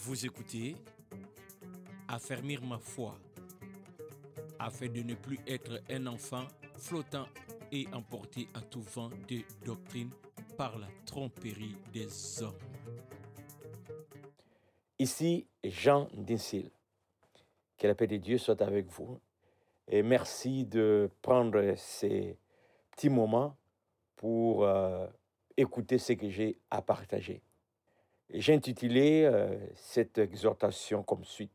Vous écoutez Affermir ma foi afin de ne plus être un enfant flottant et emporté à tout vent de doctrine par la tromperie des hommes. Ici Jean Dinsil. Que la paix de Dieu soit avec vous. Et merci de prendre ces petits moments pour euh, écouter ce que j'ai à partager. J'ai intitulé euh, cette exhortation comme suit.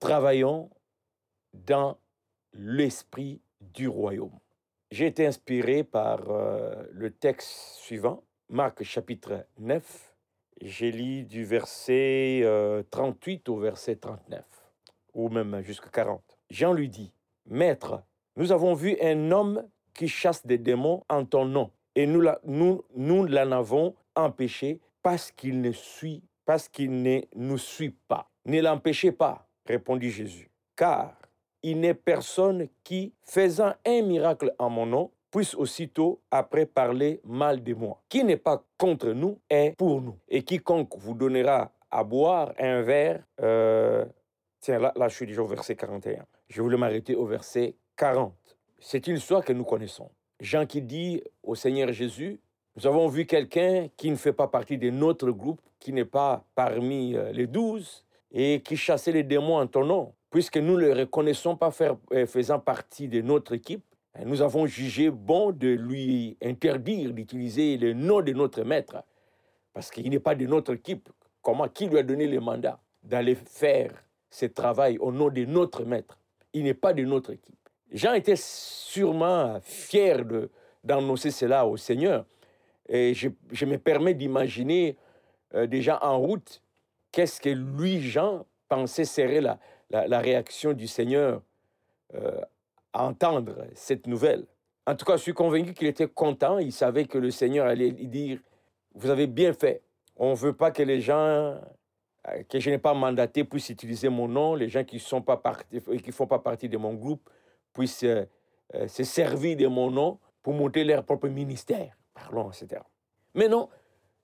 Travaillons dans l'esprit du royaume. J'ai été inspiré par euh, le texte suivant, Marc chapitre 9. J'ai lu du verset 38 au verset 39, ou même jusqu'à 40. Jean lui dit, Maître, nous avons vu un homme qui chasse des démons en ton nom, et nous, nous l'en avons empêché parce qu'il ne suit, parce qu'il ne nous suit pas. Ne l'empêchez pas, répondit Jésus, car il n'est personne qui, faisant un miracle en mon nom, puisse aussitôt après parler mal de moi. Qui n'est pas contre nous est pour nous. Et quiconque vous donnera à boire un verre, euh, tiens, là, là je suis déjà au verset 41. Je voulais m'arrêter au verset 40. C'est une histoire que nous connaissons. Jean qui dit au Seigneur Jésus, nous avons vu quelqu'un qui ne fait pas partie de notre groupe, qui n'est pas parmi euh, les douze, et qui chassait les démons en ton nom. Puisque nous ne le reconnaissons pas faire, euh, faisant partie de notre équipe, nous avons jugé bon de lui interdire d'utiliser le nom de notre maître, parce qu'il n'est pas de notre équipe. Comment Qui lui a donné le mandat d'aller faire ce travail au nom de notre maître? Il n'est pas de notre équipe. Jean était sûrement fier d'annoncer cela au Seigneur. Et je, me permets d'imaginer euh, déjà en route qu'est-ce que lui, Jean, pensait serait la, la, réaction du Seigneur euh, à entendre cette nouvelle? En tout cas, je suis convaincu qu'il était content. Il savait que le Seigneur allait lui dire, vous avez bien fait. On ne veut pas que les gens euh, que je n'ai pas mandaté puissent utiliser mon nom. Les gens qui ne font pas partie de mon groupe puissent euh, se servir de mon nom pour monter leur propre ministère. Parlons, etc. Mais non,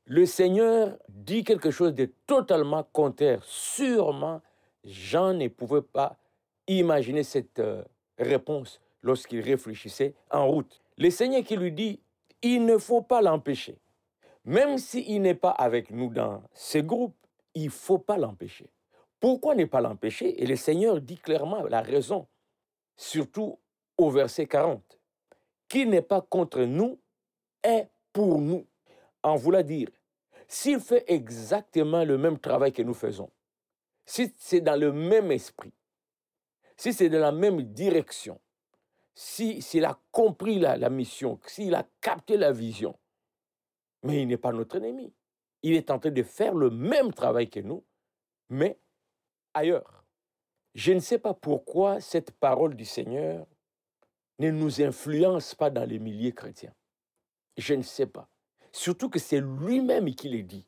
le Seigneur dit quelque chose de totalement contraire. Sûrement, Jean ne pouvait pas imaginer cette euh, réponse lorsqu'il réfléchissait en route. Le Seigneur qui lui dit, il ne faut pas l'empêcher. Même s'il n'est pas avec nous dans ce groupe, il ne faut pas l'empêcher. Pourquoi ne pas l'empêcher? Et le Seigneur dit clairement la raison, surtout au verset 40. Qui n'est pas contre nous est pour nous. En voulant dire, s'il fait exactement le même travail que nous faisons, si c'est dans le même esprit, si c'est dans la même direction, si, s'il a compris la, la mission, s'il a capté la vision, mais il n'est pas notre ennemi. Il est en train de faire le même travail que nous, mais ailleurs. Je ne sais pas pourquoi cette parole du Seigneur ne nous influence pas dans les milliers chrétiens. Je ne sais pas. Surtout que c'est lui-même qui le dit.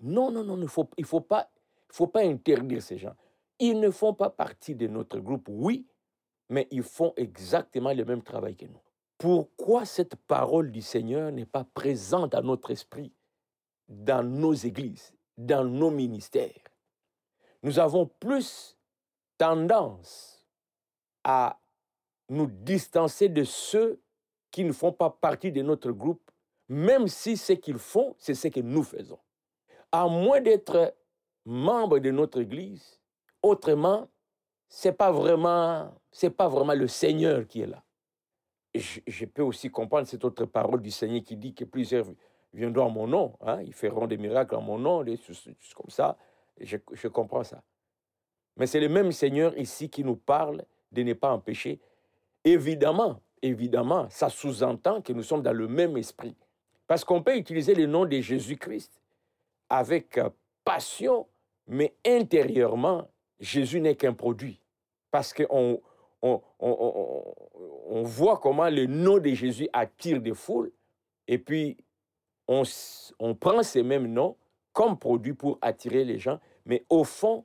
Non, non, non, il ne faut, pas, faut pas interdire ces gens. Ils ne font pas partie de notre groupe, oui, mais ils font exactement le même travail que nous. Pourquoi cette parole du Seigneur n'est pas présente à notre esprit, dans nos églises, dans nos ministères? Nous avons plus tendance à nous distancer de ceux qui ne font pas partie de notre groupe, même si ce qu'ils font, c'est ce que nous faisons. À moins d'être membre de notre église, autrement, c'est pas pas vraiment le Seigneur qui est là. Je, je, peux aussi comprendre cette autre parole du Seigneur qui dit que plusieurs viendront en mon nom, hein, ils feront des miracles en mon nom, des choses comme ça. Je, je comprends ça. Mais c'est le même Seigneur ici qui nous parle de ne pas empêcher. Évidemment, évidemment, ça sous-entend que nous sommes dans le même esprit. Parce qu'on peut utiliser le nom de Jésus-Christ avec passion, mais intérieurement, Jésus n'est qu'un produit. Parce qu'on on, on, on, voit comment le nom de Jésus attire des foules, et puis on, prend ces mêmes noms comme produit pour attirer les gens, mais au fond,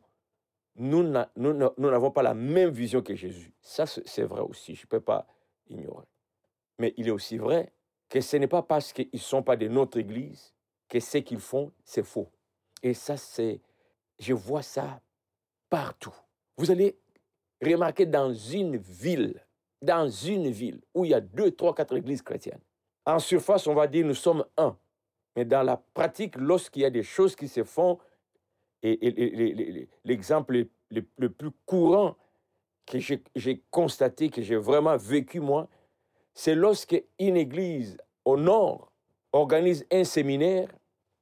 nous n'avons pas la même vision que Jésus. Ça, c'est vrai aussi, je ne peux pas ignorer. Mais il est aussi vrai que ce n'est pas parce qu'ils ne sont pas de notre Église que ce qu'ils font, c'est faux. Et ça, c'est je vois ça partout. Vous allez remarquer dans une ville, dans une ville où il y a deux, trois, quatre églises chrétiennes. En surface, on va dire nous sommes un. Mais dans la pratique, lorsqu'il y a des choses qui se font, et, l'exemple le, plus courant que j'ai constaté, que j'ai vraiment vécu moi, c'est lorsque une église au nord organise un séminaire,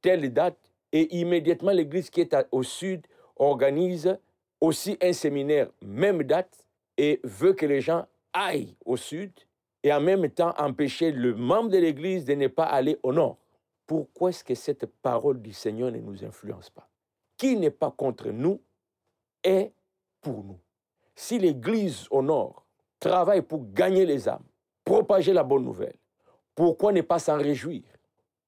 telle date, et immédiatement l'église qui est au sud organise aussi un séminaire, même date, et veut que les gens aillent au sud, et en même temps empêcher le membre de l'église de ne pas aller au nord. Pourquoi est-ce que cette parole du Seigneur ne nous influence pas? Qui n'est pas contre nous est pour nous. Si l'église au nord travaille pour gagner les âmes, propager la bonne nouvelle, pourquoi ne pas s'en réjouir?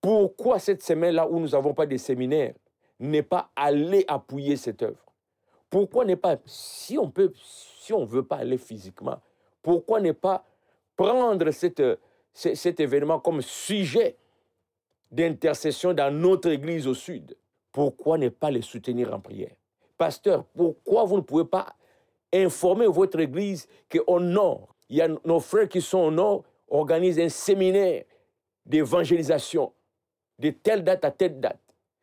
Pourquoi cette semaine-là où nous n'avons pas de séminaire n'est pas aller appuyer cette œuvre? Pourquoi n'est pas, si on peut, si on veut pas aller physiquement, pourquoi ne pas prendre cet événement comme sujet d'intercession dans notre église au sud? Pourquoi ne pas les soutenir en prière? Pasteur, pourquoi vous ne pouvez pas informer votre église qu'au nord, il y a nos frères qui sont au nord, organisent un séminaire d'évangélisation de telle date à telle date.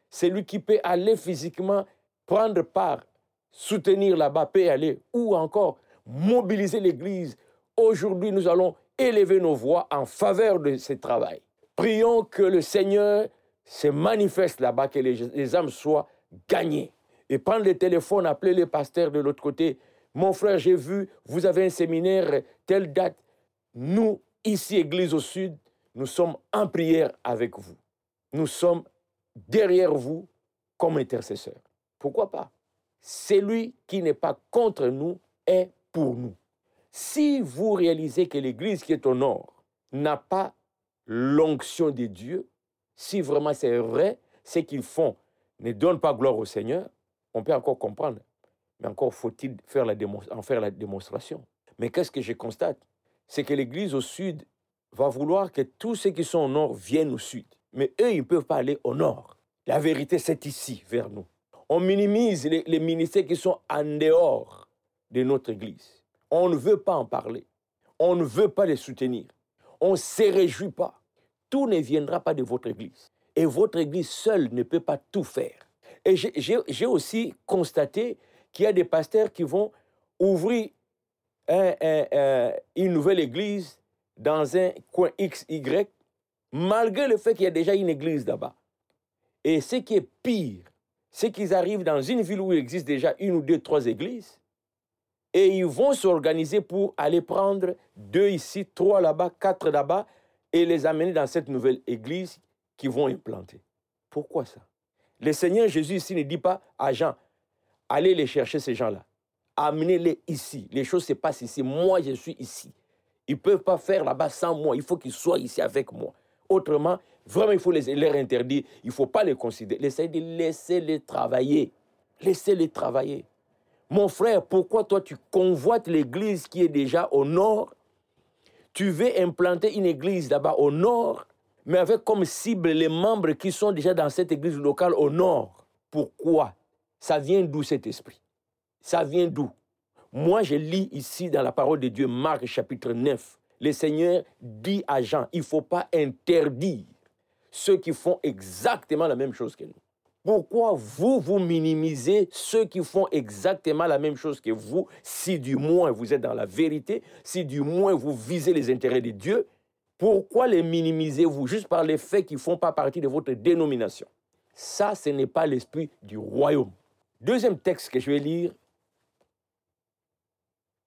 Celui qui peut aller physiquement prendre part, soutenir là-bas, peut aller, ou encore mobiliser l'Église. Aujourd'hui, nous allons élever nos voix en faveur de ce travail. Prions que le Seigneur se manifeste là-bas, que les, âmes soient gagnées. Et prendre le téléphone, appeler les pasteurs de l'autre côté. Mon frère, j'ai vu, vous avez un séminaire, telle date. Nous, ici, Église au Sud, nous sommes en prière avec vous nous sommes derrière vous comme intercesseurs. Pourquoi pas? Celui qui n'est pas contre nous est pour nous. Si vous réalisez que l'Église qui est au nord n'a pas l'onction de Dieu, si vraiment c'est vrai, ce qu'ils font ne donne pas gloire au Seigneur, on peut encore comprendre. Mais encore faut-il faire en faire la démonstration. Mais qu'est-ce que je constate? C'est que l'Église au sud va vouloir que tous ceux qui sont au nord viennent au sud. Mais eux, ils ne peuvent pas aller au nord. La vérité, c'est ici, vers nous. On minimise les, ministères qui sont en dehors de notre Église. On ne veut pas en parler. On ne veut pas les soutenir. On ne se réjouit pas. Tout ne viendra pas de votre Église. Et votre Église seule ne peut pas tout faire. Et j'ai aussi constaté qu'il y a des pasteurs qui vont ouvrir une nouvelle église dans un coin XY malgré le fait qu'il y a déjà une église là-bas. Et ce qui est pire, c'est qu'ils arrivent dans une ville où il existe déjà une ou deux, trois églises, et ils vont s'organiser pour aller prendre deux ici, trois là-bas, quatre là-bas, et les amener dans cette nouvelle église qu'ils vont implanter. Pourquoi ça? Le Seigneur Jésus ici ne dit pas à Jean, allez les chercher ces gens-là, amenez-les ici. Les choses se passent ici. Moi, je suis ici. Ils ne peuvent pas faire là-bas sans moi. Il faut qu'ils soient ici avec moi. Autrement, vraiment, il faut les, leur interdire. Il ne faut pas les considérer. Laissez de laisser les travailler. Laissez-les travailler. Mon frère, pourquoi toi tu convoites l'église qui est déjà au nord? Tu veux implanter une église là-bas au nord, mais avec comme cible les membres qui sont déjà dans cette église locale au nord. Pourquoi? Ça vient d'où cet esprit? Ça vient d'où? Moi, je lis ici dans la parole de Dieu, Marc chapitre 9, le Seigneur dit à Jean, il ne faut pas interdire ceux qui font exactement la même chose que nous. Pourquoi vous, vous minimisez ceux qui font exactement la même chose que vous, si du moins vous êtes dans la vérité, si du moins vous visez les intérêts de Dieu? Pourquoi les minimisez-vous juste par les faits qui ne font pas partie de votre dénomination? Ça, ce n'est pas l'esprit du royaume. Deuxième texte que je vais lire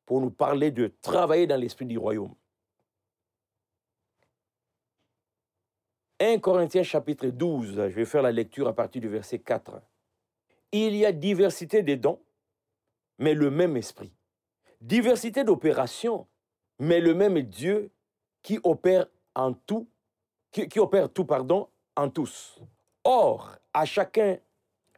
pour nous parler de travailler dans l'esprit du royaume. 1 Corinthiens chapitre 12, je vais faire la lecture à partir du verset 4. Il y a diversité des dons, mais le même esprit. Diversité d'opérations, mais le même Dieu qui opère en tout, qui, opère tout, pardon, en tous. Or, à chacun,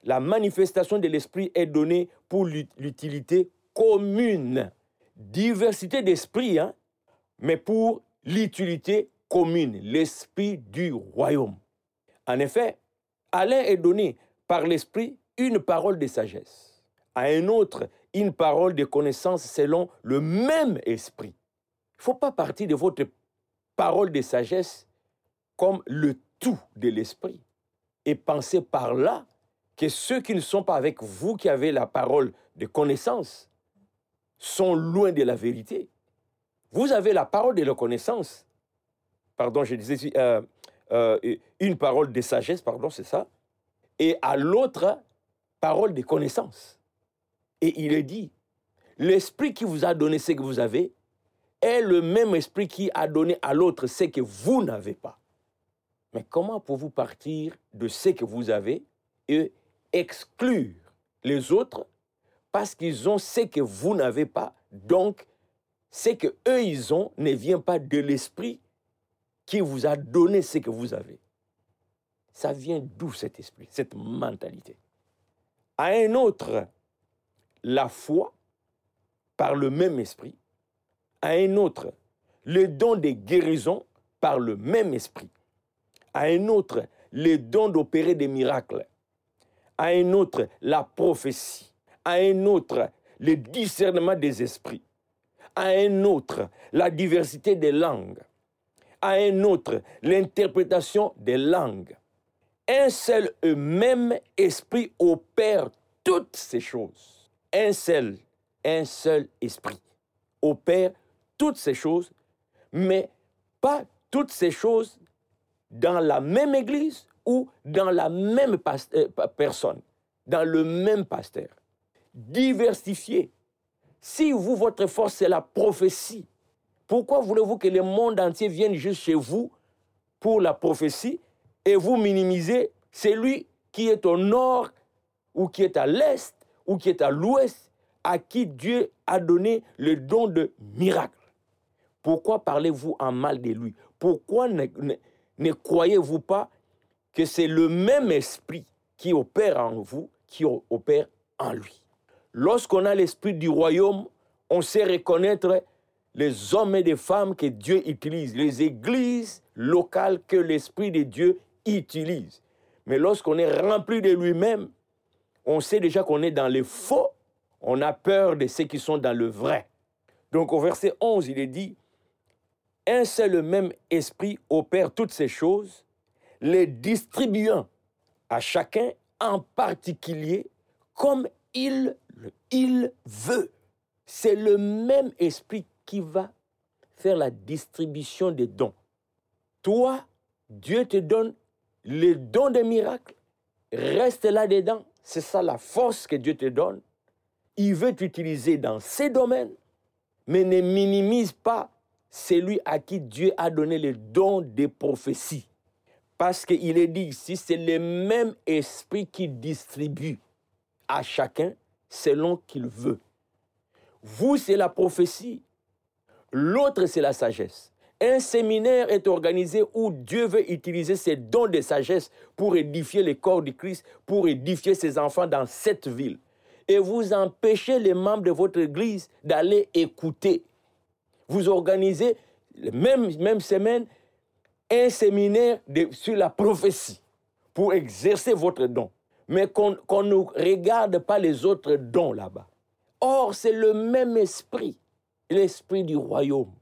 la manifestation de l'esprit est donnée pour l'utilité commune. Diversité d'esprit, hein, mais pour l'utilité commune, l'esprit du royaume. En effet, à l'un est donné par l'esprit une parole de sagesse, à un autre une parole de connaissance selon le même esprit. Il ne faut pas partir de votre parole de sagesse comme le tout de l'esprit et penser par là que ceux qui ne sont pas avec vous, qui avez la parole de connaissance, sont loin de la vérité. Vous avez la parole de la connaissance. Pardon, je disais euh, euh, une parole de sagesse, pardon, c'est ça. Et à l'autre, parole de connaissance. Et il est dit, l'esprit qui vous a donné ce que vous avez est le même esprit qui a donné à l'autre ce que vous n'avez pas. Mais comment pouvez-vous partir de ce que vous avez et exclure les autres parce qu'ils ont ce que vous n'avez pas Donc, ce que eux ils ont ne vient pas de l'esprit qui vous a donné ce que vous avez. Ça vient d'où cet esprit, cette mentalité? À un autre, la foi par le même esprit. À un autre, le don de guérison par le même esprit. À un autre, le don d'opérer des miracles. À un autre, la prophétie. À un autre, le discernement des esprits. À un autre, la diversité des langues. À un autre, l'interprétation des langues. Un seul et même esprit opère toutes ces choses. Un seul, un seul esprit opère toutes ces choses, mais pas toutes ces choses dans la même église ou dans la même euh, personne, dans le même pasteur. Diversifier. Si vous, votre force, c'est la prophétie, pourquoi voulez-vous que le monde entier vienne juste chez vous pour la prophétie et vous minimisez celui qui est au nord ou qui est à l'est ou qui est à l'ouest, à qui Dieu a donné le don de miracle Pourquoi parlez-vous en mal de lui? Pourquoi ne croyez-vous pas que c'est le même esprit qui opère en vous, qui opère en lui Lorsqu'on a l'esprit du royaume, on sait reconnaître les hommes et les femmes que Dieu utilise, les églises locales que l'esprit de Dieu utilise. Mais lorsqu'on est rempli de lui-même, on sait déjà qu'on est dans le faux, on a peur de ceux qui sont dans le vrai. Donc au verset 11, il est dit, un seul même esprit opère toutes ces choses, les distribuant à chacun en particulier comme il, il veut. C'est le même esprit qui va faire la distribution des dons. Toi, Dieu te donne les dons des miracles. Reste là-dedans. C'est ça la force que Dieu te donne. Il veut t'utiliser dans ces domaines, mais ne minimise pas celui à qui Dieu a donné le don des prophéties. Parce qu'il est dit ici, c'est le même esprit qui distribue à chacun selon qu'il veut. Vous, c'est la prophétie. L'autre, c'est la sagesse. Un séminaire est organisé où Dieu veut utiliser ses dons de sagesse pour édifier le corps du Christ, pour édifier ses enfants dans cette ville. Et vous empêchez les membres de votre église d'aller écouter vous organisez, même, même semaine, un séminaire sur la prophétie pour exercer votre don. Mais qu'on ne regarde pas les autres dons là-bas. Or, c'est le même esprit, l'esprit du royaume.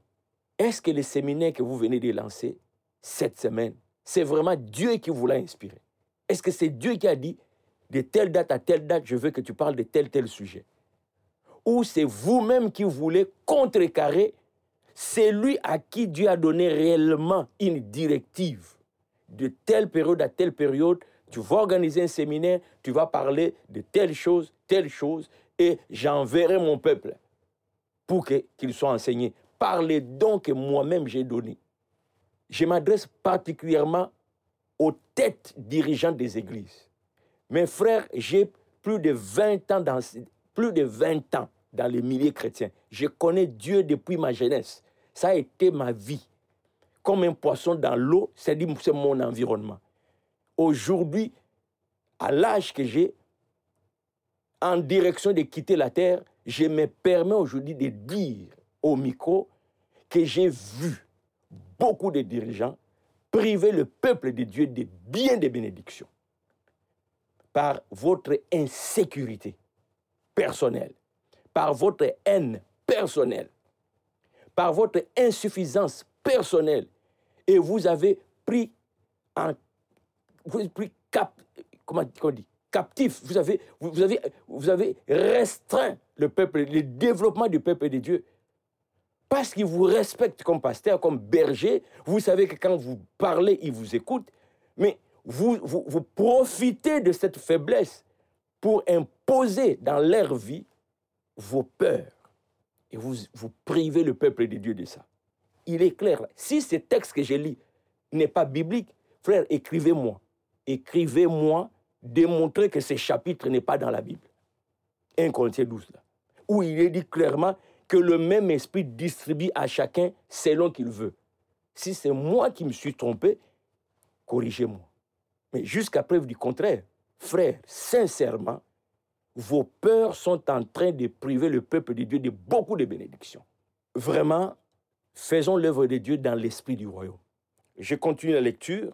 Est-ce que le séminaire que vous venez de lancer cette semaine, c'est vraiment Dieu qui vous l'a inspiré? Est-ce que c'est Dieu qui a dit, de telle date à telle date, je veux que tu parles de tel, tel sujet? Ou c'est vous-même qui voulez contrecarrer c'est lui à qui Dieu a donné réellement une directive. De telle période à telle période, tu vas organiser un séminaire, tu vas parler de telle chose, telle chose, et j'enverrai mon peuple pour qu'il soit enseigné par les dons que moi-même j'ai donnés. Je m'adresse particulièrement aux têtes dirigeantes des églises. Mes frères, j'ai plus de 20 ans dans, plus de 20 ans dans les milliers chrétiens. Je connais Dieu depuis ma jeunesse. Ça a été ma vie. Comme un poisson dans l'eau, c'est mon environnement. Aujourd'hui, à l'âge que j'ai, en direction de quitter la terre, je me permets aujourd'hui de dire au micro que j'ai vu beaucoup de dirigeants priver le peuple de Dieu de bien des bénédictions. par votre insécurité personnelle, par votre haine personnelle, par votre insuffisance personnelle. Et vous avez pris, en, vous avez pris cap, comment on dit, captif, vous avez, vous, avez, vous avez restreint le peuple, le développement du peuple de Dieu. Parce qu'il vous respecte comme pasteur, comme berger, vous savez que quand vous parlez, il vous écoute, mais vous, vous, vous profitez de cette faiblesse pour imposer dans leur vie vos peurs. Et vous, vous privez le peuple de Dieu de ça. Il est clair. Si ce texte que je lis n'est pas biblique, frère, écrivez-moi. Écrivez-moi, démontrez que ce chapitre n'est pas dans la Bible. 1 Corinthiens 12, là, où il est dit clairement que le même esprit distribue à chacun selon qu'il veut. Si c'est moi qui me suis trompé, corrigez-moi. Mais jusqu'à preuve du contraire, frère, sincèrement, vos peurs sont en train de priver le peuple de Dieu de beaucoup de bénédictions. Vraiment, faisons l'œuvre de Dieu dans l'esprit du royaume. Je continue la lecture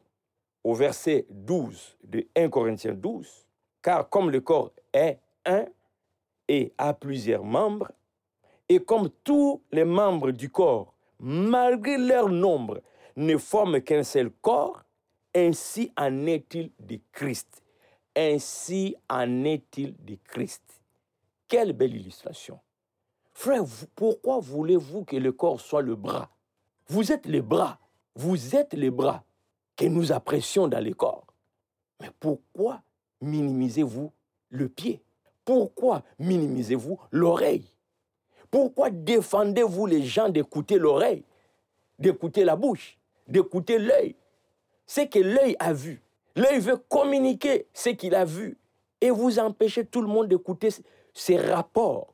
au verset 12 de 1 Corinthiens 12. Car comme le corps est un et a plusieurs membres, et comme tous les membres du corps, malgré leur nombre, ne forment qu'un seul corps, ainsi en est-il de Christ. Ainsi en est-il de Christ. Quelle belle illustration. Frère, pourquoi voulez-vous que le corps soit le bras? Vous êtes les bras. Vous êtes les bras que nous apprécions dans le corps. Mais pourquoi minimisez-vous le pied? Pourquoi minimisez-vous l'oreille? Pourquoi défendez-vous les gens d'écouter l'oreille, d'écouter la bouche, d'écouter l'œil? C'est que l'œil a vu. L'œil veut communiquer ce qu'il a vu. Et vous empêchez tout le monde d'écouter ces rapports.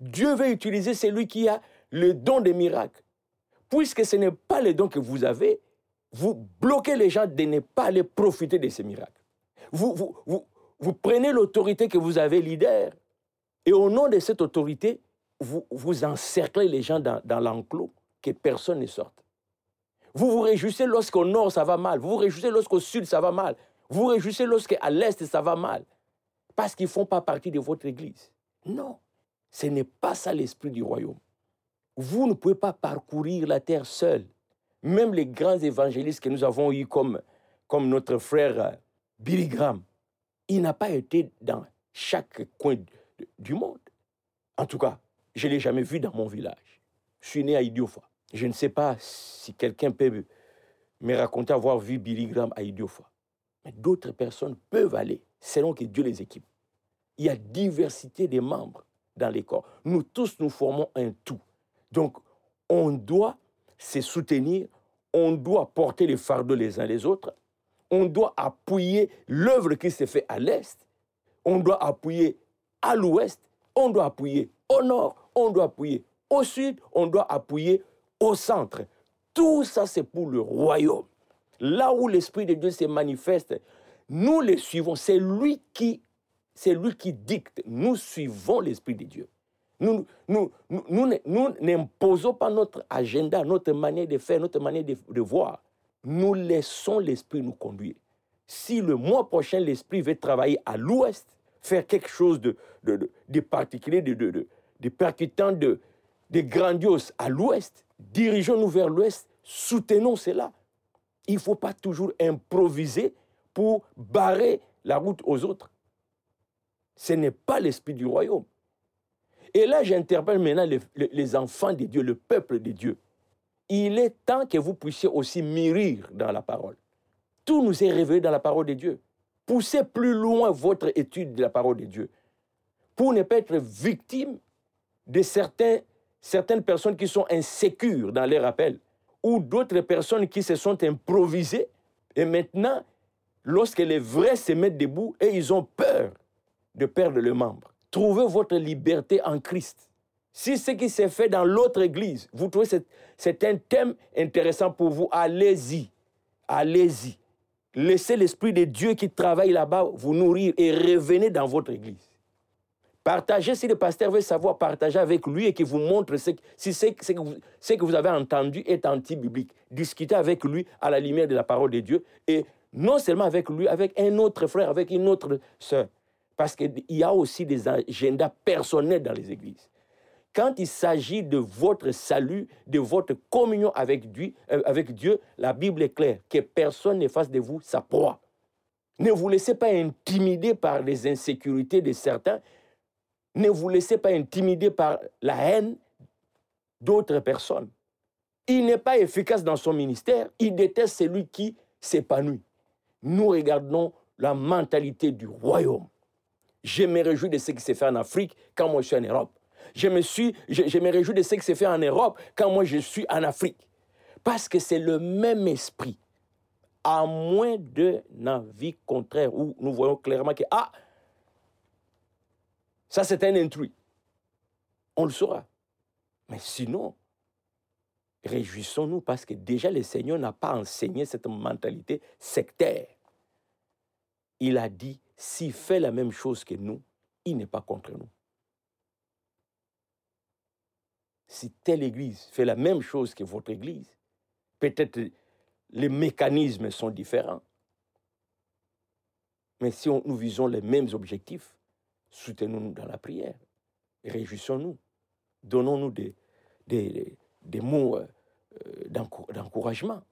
Dieu veut utiliser celui qui a le don des miracles. Puisque ce n'est pas le don que vous avez, vous bloquez les gens de ne pas aller profiter de ces miracles. Vous, prenez l'autorité que vous avez, leader, et au nom de cette autorité, vous, vous encerclez les gens dans l'enclos, que personne ne sorte. Vous vous réjouissez lorsqu'au nord ça va mal. Vous vous réjouissez lorsqu'au sud ça va mal. Vous vous réjouissez lorsqu'à l'est ça va mal. Parce qu'ils ne font pas partie de votre église. Non, ce n'est pas ça l'esprit du royaume. Vous ne pouvez pas parcourir la terre seul. Même les grands évangélistes que nous avons eus comme, comme notre frère euh, Billy Graham, il n'a pas été dans chaque coin du monde. En tout cas, je ne l'ai jamais vu dans mon village. Je suis né à Idiofa. Je ne sais pas si quelqu'un peut me raconter avoir vu Billy Graham à Idiofa. Mais d'autres personnes peuvent aller selon que Dieu les équipe. Il y a diversité des membres dans les corps. Nous tous, nous formons un tout. Donc, on doit se soutenir, on doit porter les fardeaux les uns les autres, on doit appuyer l'œuvre qui s'est faite à l'est, on doit appuyer à l'ouest, on doit appuyer au nord, on doit appuyer au sud, on doit appuyer au centre. Tout ça, c'est pour le royaume. Là où l'Esprit de Dieu se manifeste, nous le suivons. C'est lui qui, c'est lui qui dicte. Nous suivons l'Esprit de Dieu. Nous, nous, nous, n'imposons pas notre agenda, notre manière de faire, notre manière de, voir. Nous laissons l'Esprit nous conduire. Si le mois prochain, l'Esprit veut travailler à l'ouest, faire quelque chose de, de, de, particulier, de percutant, de, de grandiose à l'ouest, dirigeons-nous vers l'ouest, soutenons cela. Il ne faut pas toujours improviser pour barrer la route aux autres. Ce n'est pas l'esprit du royaume. Et là, j'interpelle maintenant les, enfants de Dieu, le peuple de Dieu. Il est temps que vous puissiez aussi mûrir dans la parole. Tout nous est révélé dans la parole de Dieu. Poussez plus loin votre étude de la parole de Dieu pour ne pas être victime de certains certaines personnes qui sont insécures dans leur appel, ou d'autres personnes qui se sont improvisées, et maintenant, lorsque les vrais se mettent debout, et ils ont peur de perdre le membre. Trouvez votre liberté en Christ. Si ce qui s'est fait dans l'autre église, vous trouvez que c'est un thème intéressant pour vous, allez-y. Allez-y. Laissez l'Esprit de Dieu qui travaille là-bas vous nourrir et revenez dans votre église. Partagez si le pasteur veut savoir, partager avec lui et qu'il vous montre si ce que, vous, que vous avez entendu est anti-biblique. Discutez avec lui à la lumière de la parole de Dieu et non seulement avec lui, avec un autre frère, avec une autre sœur. Parce qu'il y a aussi des agendas personnels dans les églises. Quand il s'agit de votre salut, de votre communion avec Dieu, euh, avec Dieu, la Bible est claire, que personne ne fasse de vous sa proie. Ne vous laissez pas intimider par les insécurités de certains. Ne vous laissez pas intimider par la haine d'autres personnes. Il n'est pas efficace dans son ministère. Il déteste celui qui s'épanouit. Nous regardons la mentalité du royaume. Je me réjouis de ce qui s'est fait en Afrique quand moi je suis en Europe. Je me, suis, je, me réjouis de ce qui s'est fait en Europe quand moi je suis en Afrique. Parce que c'est le même esprit. À moins d'un avis contraire où nous voyons clairement que, ah, ça c'est un intrus. On le saura. Mais sinon, réjouissons-nous parce que déjà le Seigneur n'a pas enseigné cette mentalité sectaire. Il a dit, s'il fait la même chose que nous, il n'est pas contre nous. Si telle église fait la même chose que votre église, peut-être les mécanismes sont différents. Mais si nous visons les mêmes objectifs, soutenons-nous dans la prière, réjouissons-nous, donnons-nous des, mots euh, d'encouragement.